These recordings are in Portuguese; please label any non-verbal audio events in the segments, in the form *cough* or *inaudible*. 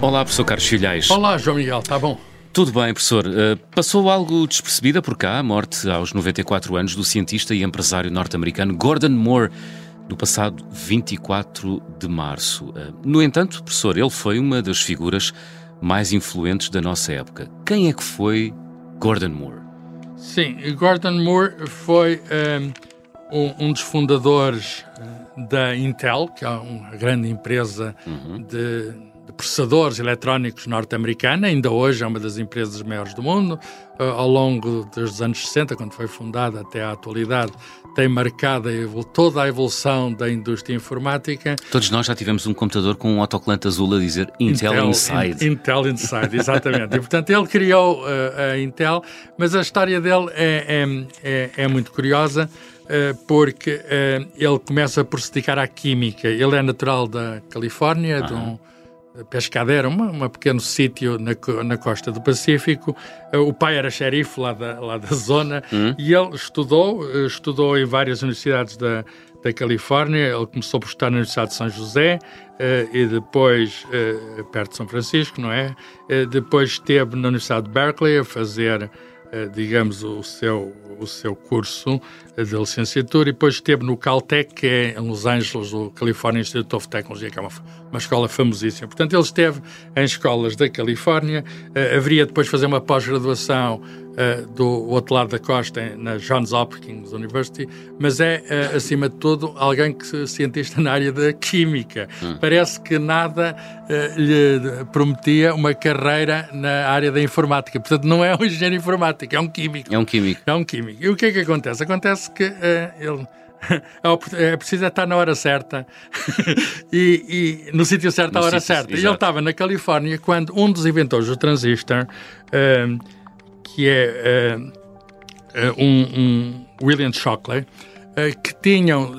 Olá, professor Carlos Filhais. Olá, João Miguel, está bom? Tudo bem, professor. Uh, passou algo despercebida por cá a morte aos 94 anos do cientista e empresário norte-americano Gordon Moore, no passado 24 de março. Uh, no entanto, professor, ele foi uma das figuras mais influentes da nossa época. Quem é que foi Gordon Moore? Sim, Gordon Moore foi um, um dos fundadores da Intel, que é uma grande empresa uhum. de, de, processadores eletrónicos norte-americana, ainda hoje é uma das empresas maiores do mundo. Uh, ao longo dos anos 60, quando foi fundada até à atualidade, tem marcado a toda a evolução da indústria informática. Todos nós já tivemos um computador com um autocolante azul a dizer Intel, Intel Inside. In, Intel Inside, exatamente. e, portanto, ele criou uh, a Intel, mas a história dele é, é, é, é muito curiosa. Eh, porque eh, ele começa por se dedicar à química. Ele é natural da Califórnia, de um pescadeiro, um, um pequeno sítio na, na costa do Pacífico. Eh, o pai era xerife lá da, lá da *laughs* zona uhum. e ele estudou, estudou em várias universidades da, da Califórnia. Ele começou por estudar na Universidade de São José uh, e depois, uh, perto de São Francisco, não é? Uh, depois esteve na Universidade de Berkeley a fazer eh, digamos, o seu, o seu curso de licenciatura e depois esteve no Caltech, que é em Los Angeles, o California Institute of Technology, que é uma, uma escola famosíssima. Portanto, ele esteve em escolas da Califórnia, uh, haveria depois fazer uma pós-graduação uh, do outro lado da costa, na Johns Hopkins University, mas é, uh, acima de tudo, alguém que é cientista na área da química. Hum. Parece que nada uh, lhe prometia uma carreira na área da informática. Portanto, não é um engenheiro informático, é um químico. É um químico. É um químico. E o que é que acontece? Acontece que ele *laughs* é preciso estar na hora certa *laughs* e, e, no sítio certo à hora certa. Exato. E ele estava na Califórnia quando um dos inventores do transistor uh, que é uh, um, um, William Shockley, uh, que tinham.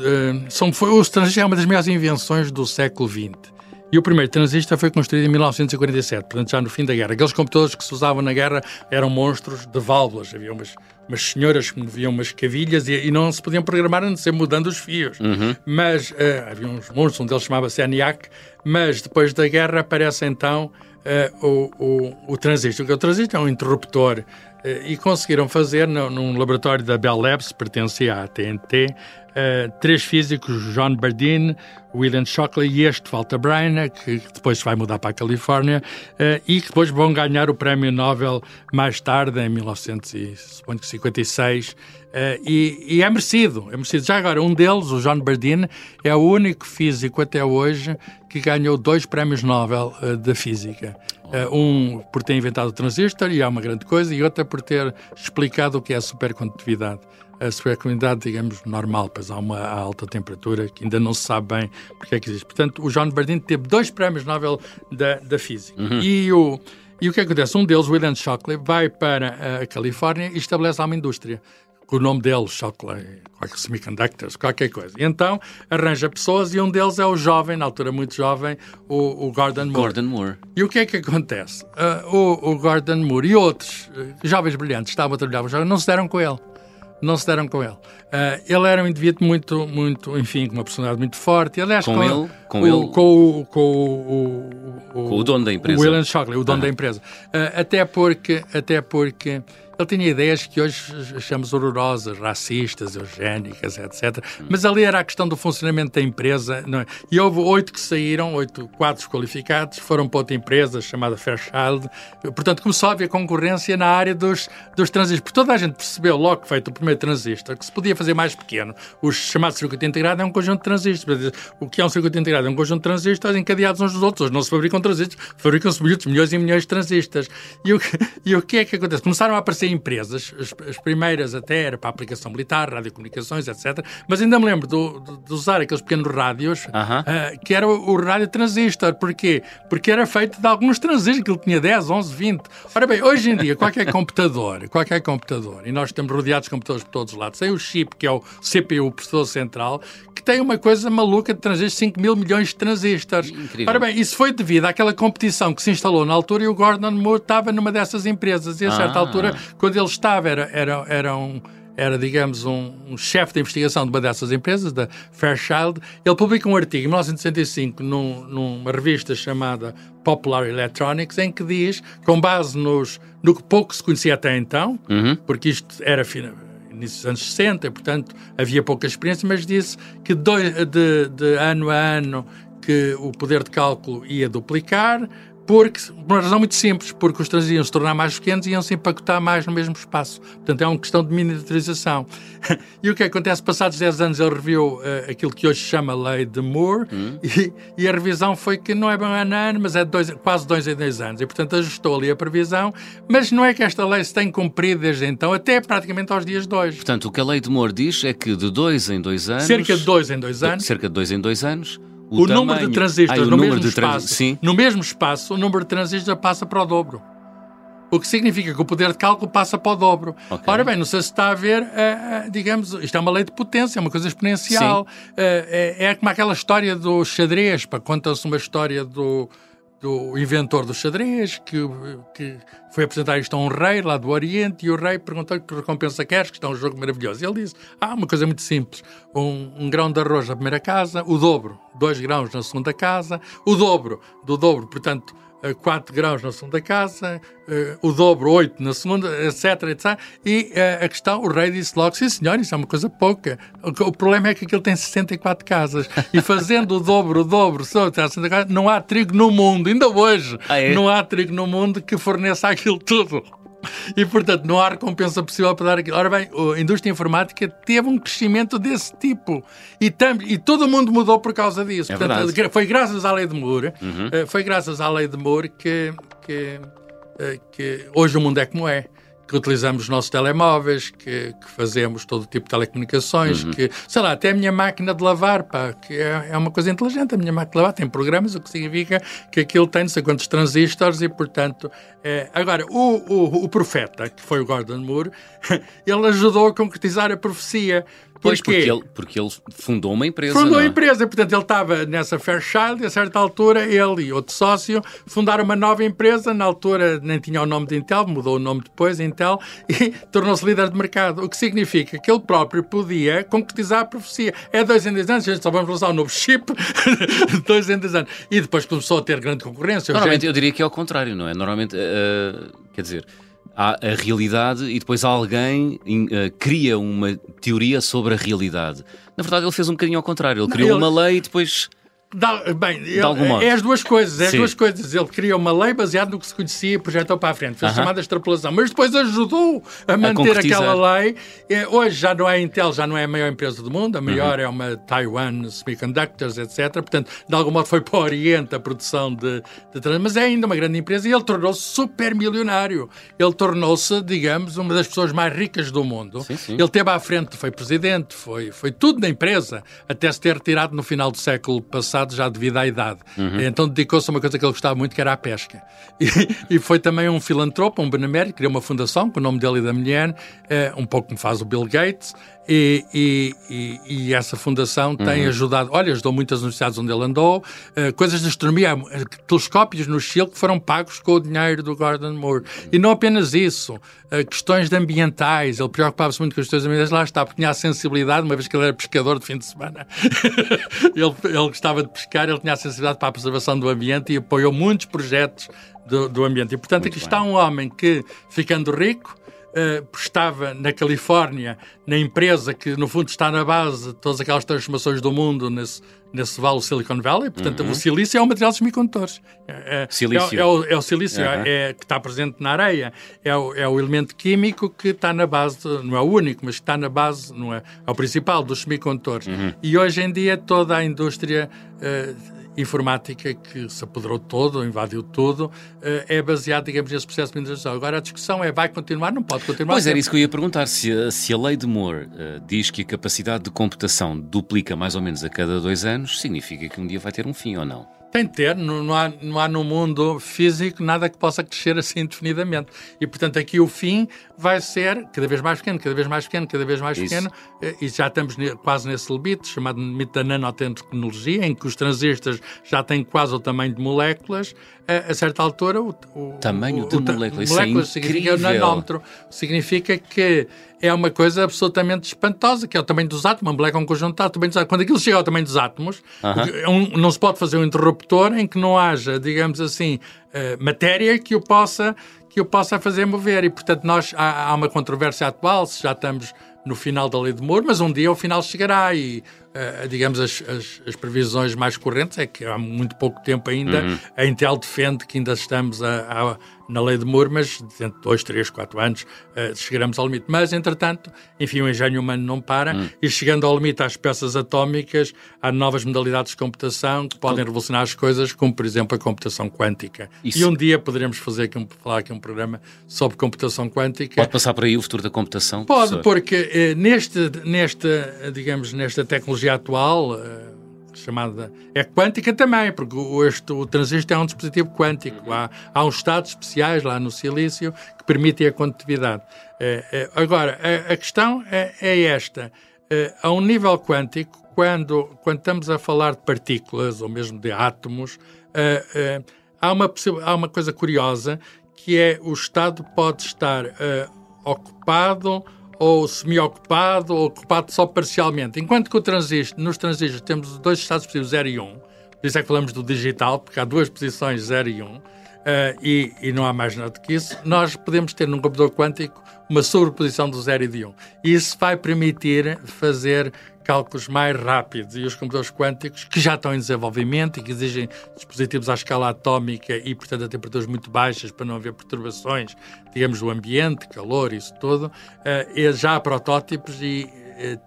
são, foi, o transistor é uma das melhores invenções do século XX. E o primeiro transistor foi construído em 1947, portanto já no fim da guerra. Aqueles computadores que se usavam na guerra eram monstros de válvulas. Havia umas, umas senhoras que moviam umas cavilhas e, e, não se podiam programar a não ser mudando os fios. Uhum. Mas uh, havia uns monstros, um deles chamava-se ENIAC, mas depois da guerra aparece então uh, o, o, o transistor. O transistor é um interruptor uh, e conseguiram fazer no, num laboratório da Bell Labs, pertencia à TNT, uh, eh, três físicos, John Bardeen, William Shockley e este Walter Bryant, que depois vai mudar para a Califórnia, e que depois vão ganhar o prémio Nobel mais tarde, em 1956, Uh, e, e, é merecido, é merecido. Já agora, um deles, o John Bardeen, é o único físico até hoje que ganhou dois prémios Nobel uh, da física. Uh, um por ter inventado o transistor, e é uma grande coisa, e outra por ter explicado o que é a supercondutividade. A supercondutividade, digamos, normal, pois há uma alta temperatura que ainda não se sabe bem porque é que existe. Portanto, o John Bardeen teve dois prémios Nobel da, da física. Uhum. E o e o que acontece? Um deles, William Shockley, vai para a Califórnia e estabelece uma indústria com o nome dele, Shockley, qualquer semiconductors, qualquer coisa. E então arranja pessoas e um deles é o jovem, na altura muito jovem, o, o Gordon Moore. Gordon Moore. E o que é que acontece? Uh, o, o, Gordon Moore e outros uh, jovens brilhantes estavam a trabalhar, não se deram com ele. Não se deram com ele. Uh, ele era um indivíduo muito, muito, enfim, com uma personalidade muito forte. Aliás, com, com ele? Com, o, ele? Com, com o, o, com o dono da empresa. O William Shockley, o dono da empresa. até porque, até porque ele tinha ideias que hoje chamamos horrorosas, racistas, eugénicas, etc. Mas ali era a questão do funcionamento da empresa. É? E houve oito que saíram, oito quadros qualificados, foram para outra empresa chamada Fairchild. Portanto, começou a haver concorrência na área dos, dos transistores. Toda a gente percebeu logo que feito o primeiro transistor que se podia fazer mais pequeno. O chamado circuito integrado é um conjunto de transistores. O que é um circuito integrado? É um conjunto de transistores encadeados uns dos outros. Hoje não se fabricam transistores, fabricam-se milhões, e milhões de transistores. E o, e o que é que acontece? Começaram a aparecer empresas, as, as, primeiras até era para a aplicação militar, radiocomunicações, etc. Mas ainda me lembro do, de, de usar aqueles pequenos rádios, uh -huh. uh, que era o, o, rádio transistor. Porquê? Porque era feito de alguns transistores, que ele tinha 10, 11, 20. Ora bem, hoje em dia, qualquer *laughs* computador, qualquer computador, e nós estamos rodeados de computadores por todos os lados, tem o chip, que é o CPU, o processador central, que tem uma coisa maluca de transistores, 5 mil milhões de transistores. Incrível. Ora bem, isso foi devido àquela competição que se instalou na altura e o Gordon Moore estava numa dessas empresas. E a certa ah. altura, quando ele estava, era, era, era um era digamos, um, um chefe de investigação de uma dessas empresas, da Fairchild. Ele publica um artigo em 1965 num, numa revista chamada Popular Electronics, em que diz, com base nos, no que pouco se conhecia até então, uhum. porque isto era início dos anos 60, portanto havia pouca experiência, mas disse que de, de ano a ano que o poder de cálculo ia duplicar, porque, por uma razão muito simples, porque os transistores iam se tornar mais pequenos e iam se empacotar mais no mesmo espaço. Portanto, é uma questão de miniaturização. *laughs* e o que acontece? Passados 10 anos, ele reviu uh, aquilo que hoje se chama Lei de Moore, hum. e, e, a revisão foi que não é bem ano a ano, mas é dois, quase dois em dois anos. E, portanto, ajustou ali a previsão, mas não é que esta lei se tem cumprido desde então, até praticamente aos dias de hoje. Portanto, o que a Lei de Moore diz é que de dois em dois anos... Cerca de dois em dois anos. Cerca de dois em dois anos o, o número de transistores no mesmo espaço, no mesmo espaço, o número de transistores passa para o dobro. O que significa que o poder de cálculo passa para o dobro. Okay. Ora bem, não sei se está a ver, uh, digamos, isto é uma lei de potência, é uma coisa exponencial. Uh, é, é, como aquela história do xadrez, conta-se uma história do, do inventor do xadrez, que, que foi apresentar isto a um rei lá do Oriente, e o rei perguntou que recompensa queres, que está um jogo maravilhoso. E ele disse, ah, uma coisa muito simples, um, um, grão de arroz na primeira casa, o dobro, dois grãos na segunda casa, o dobro do dobro, portanto, 4 graus na segunda casa, uh, o dobro 8 na segunda, etc, etc. E uh, a questão, o rei disse logo, sim senhor, isso é uma coisa pouca. O, o problema é que aquilo tem 64 casas. *laughs* E fazendo o dobro, o dobro, não há trigo no mundo, ainda hoje, ah, é? não há trigo no mundo que forneça aquilo tudo. E, portanto, não há recompensa possível para dar aquilo. Ora bem, a indústria informática teve um crescimento desse tipo. E, tam, e todo o mundo mudou por causa disso. É portanto, verdade. foi graças à lei de Moore, uhum. Eh, foi graças à lei de Moore que, que, eh, que hoje o mundo é como é que utilizamos os nossos telemóveis, que, que fazemos todo tipo de telecomunicações, uhum. que, sei lá, até a minha máquina de lavar, pá, que é, é, uma coisa inteligente, a minha máquina de lavar tem programas, o que significa que aquilo tem não sei quantos transistores e, portanto, é... agora, o, o, o profeta, que foi o Gordon Moore, *laughs* ele ajudou a concretizar a profecia, Pois, porque ele, porque ele fundou uma empresa. Fundou a é? empresa, portanto, ele estava nessa Fairchild e a certa altura ele e outro sócio fundaram uma nova empresa. Na altura nem tinha o nome de Intel, mudou o nome depois, Intel, *laughs* e tornou-se líder de mercado. O que significa que ele próprio podia concretizar a profecia. É dois em dois anos, a gente só vamos lançar um novo chip, *laughs* dois em dois anos. E depois começou a ter grande concorrência. Normalmente, gente... eu diria que é ao contrário, não é? Normalmente, uh, quer dizer há a realidade e depois alguém uh, cria uma teoria sobre a realidade. Na verdade, ele fez um bocadinho ao contrário. Ele criou ele... uma lei e depois Dá, bem, ele, é as duas coisas, é as duas coisas. Ele criou uma lei baseada no que se conhecia e projetou para a frente, fez uh -huh. chamada extrapolação, mas depois ajudou a manter a aquela lei. É, hoje já não é a Intel, já não é a maior empresa do mundo, a maior uh -huh. é uma Taiwan Semiconductors, etc. Portanto, de algum modo foi para o Oriente a produção de, de mas é ainda uma grande empresa e ele tornou-se super milionário. Ele tornou-se, digamos, uma das pessoas mais ricas do mundo. Sim, sim. Ele teve à frente, foi presidente, foi, foi tudo na empresa, até se ter retirado no final do século passado já devido à idade. Uhum. Então dedicou-se a uma coisa que ele gostava muito, que era a pesca. *laughs* E, e foi também um filantropo, um benemérito, criou uma fundação com o nome dele e da mulher, é, um pouco como faz o Bill Gates, e, e, e, essa fundação tem uhum. ajudado, olha, ajudou muitas universidades onde ele andou, uh, coisas de astronomia, uh, telescópios no Chile que foram pagos com o dinheiro do Gordon Moore. E não apenas isso, uh, questões ambientais, ele preocupava-se muito com as questões ambientais, lá está, porque tinha a sensibilidade, uma vez que ele era pescador de fim de semana, *laughs* ele, ele gostava de pescar, ele tinha a sensibilidade para a preservação do ambiente e apoiou muitos projetos do, do ambiente. E, portanto, muito aqui bem. está um homem que, ficando rico, uh, estava na Califórnia, na empresa que no fundo está na base de todas aquelas transformações do mundo nesse, nesse vale Silicon Valley. Portanto, uhum. o silício é o material dos semicondutores. É, é silício. É, é, o, é o silício uhum. é, que está presente na areia. É o, é o elemento químico que está na base, não é o único, mas que está na base, não é, é o principal dos semicondutores. Uhum. E hoje em dia toda a indústria. Uh, informática que se apoderou todo, invadiu tudo, eh, é baseado, digamos, nesse processo de mineração. Agora a discussão é, vai continuar? Não pode continuar. Pois era isso que eu ia perguntar, se a, se a lei de Moore uh, diz que a capacidade de computação duplica mais ou menos a cada dois anos, significa que um dia vai ter um fim ou não? Tem de ter, não, não, há, não há no mundo físico nada que possa crescer assim indefinidamente. E, portanto, aqui o fim vai ser cada vez mais pequeno, cada vez mais pequeno, cada vez mais Isso. pequeno, e já estamos quase nesse limite, chamado limite da nanotecnologia, em que os transistores já têm quase o tamanho de moléculas, a, a certa altura o, o tamanho o, de moléculas, moléculas é significa o nanómetro, significa que é uma coisa absolutamente espantosa, que é o tamanho dos átomos, uma molécula é um conjunto de átomos. Quando aquilo chega ao tamanho dos átomos, uh -huh. um, não se pode fazer um interruptor em que não haja, digamos assim, uh, matéria que o possa que o possa fazer mover. E, portanto, nós há, há uma controvérsia atual, se já estamos no final da lei de Moore, mas um dia o final chegará e, uh, digamos, as, as, as, previsões mais correntes é que há muito pouco tempo ainda uhum. a Intel defende que ainda estamos a, a, na lei de Moore, mas dentro de dois, três, quatro anos uh, chegaremos ao limite. Mas, entretanto, enfim, o engenho humano não para uhum. e chegando ao limite às peças atómicas, há novas modalidades de computação que podem revolucionar as coisas, como, por exemplo, a computação quântica. Isso. E um dia poderemos fazer aqui um, falar aqui um programa sobre computação quântica. Pode passar por aí o futuro da computação? Pode, professor? porque eh, neste, nesta, digamos, nesta tecnologia atual, eh, chamada é quântica também, porque o, este, o transistor é um dispositivo quântico. Há, há uns estados especiais lá no silício que permitem a condutividade. Eh, eh, agora, a, a questão é, é esta. Eh, a um nível quântico, quando, quando estamos a falar de partículas ou mesmo de átomos, eh, eh, há, uma, há uma coisa curiosa que é o estado pode estar ocupado ou semi-ocupado ou ocupado só parcialmente. Enquanto que o transistor, nos transistores temos dois estados positivos, 0 e 1, um, por isso é que falamos do digital, porque há duas posições, 0 e 1, um, uh, e, e, não há mais nada do que isso, nós podemos ter num computador quântico uma sobreposição do 0 e de 1. Um. E isso vai permitir fazer cálculos mais rápidos e os computadores quânticos, que já estão em desenvolvimento e que exigem dispositivos à escala atómica e, portanto, a temperaturas muito baixas para não haver perturbações, digamos, do ambiente, calor, isso tudo, uh, já há protótipos e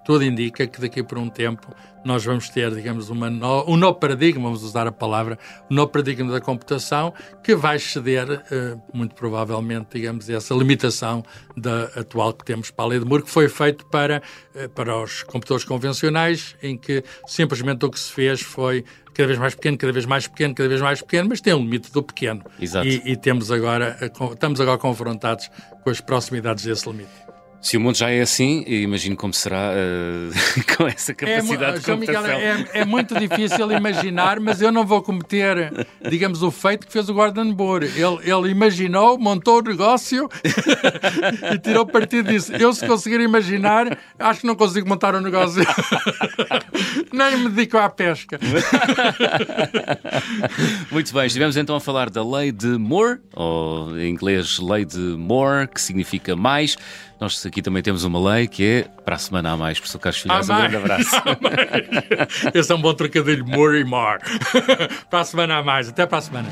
tudo indica que daqui por um tempo nós vamos ter, digamos, uma no, um novo paradigma, vamos usar a palavra, um novo paradigma da computação que vai exceder, uh, muito provavelmente, digamos, essa limitação da atual que temos para a lei de Moore, que foi feito para, uh, para os computadores convencionais, em que simplesmente o que se fez foi cada vez mais pequeno, cada vez mais pequeno, cada vez mais pequeno, mas tem um limite do pequeno. Exato. E, e temos agora, estamos agora confrontados com as proximidades desse limite. Se o mundo já é assim, imagino como será uh, *laughs* com essa capacidade é, de computação. Miguel, é, é, muito difícil imaginar, mas eu não vou cometer, digamos, o feito que fez o Gordon Moore. Ele, ele imaginou, montou o negócio *laughs* e tirou partido disso. Eu, se conseguir imaginar, acho que não consigo montar o um negócio. *laughs* Nem me dedico à pesca. muito bem, estivemos então a falar da lei de Moore, ou em inglês, lei de Moore, que significa mais. Nós aqui também temos uma lei que é para a semana a mais. Professor Carlos Filhais, um grande abraço. Esse é um bom trocadilho, more e more. para a semana a mais. Até para a semana.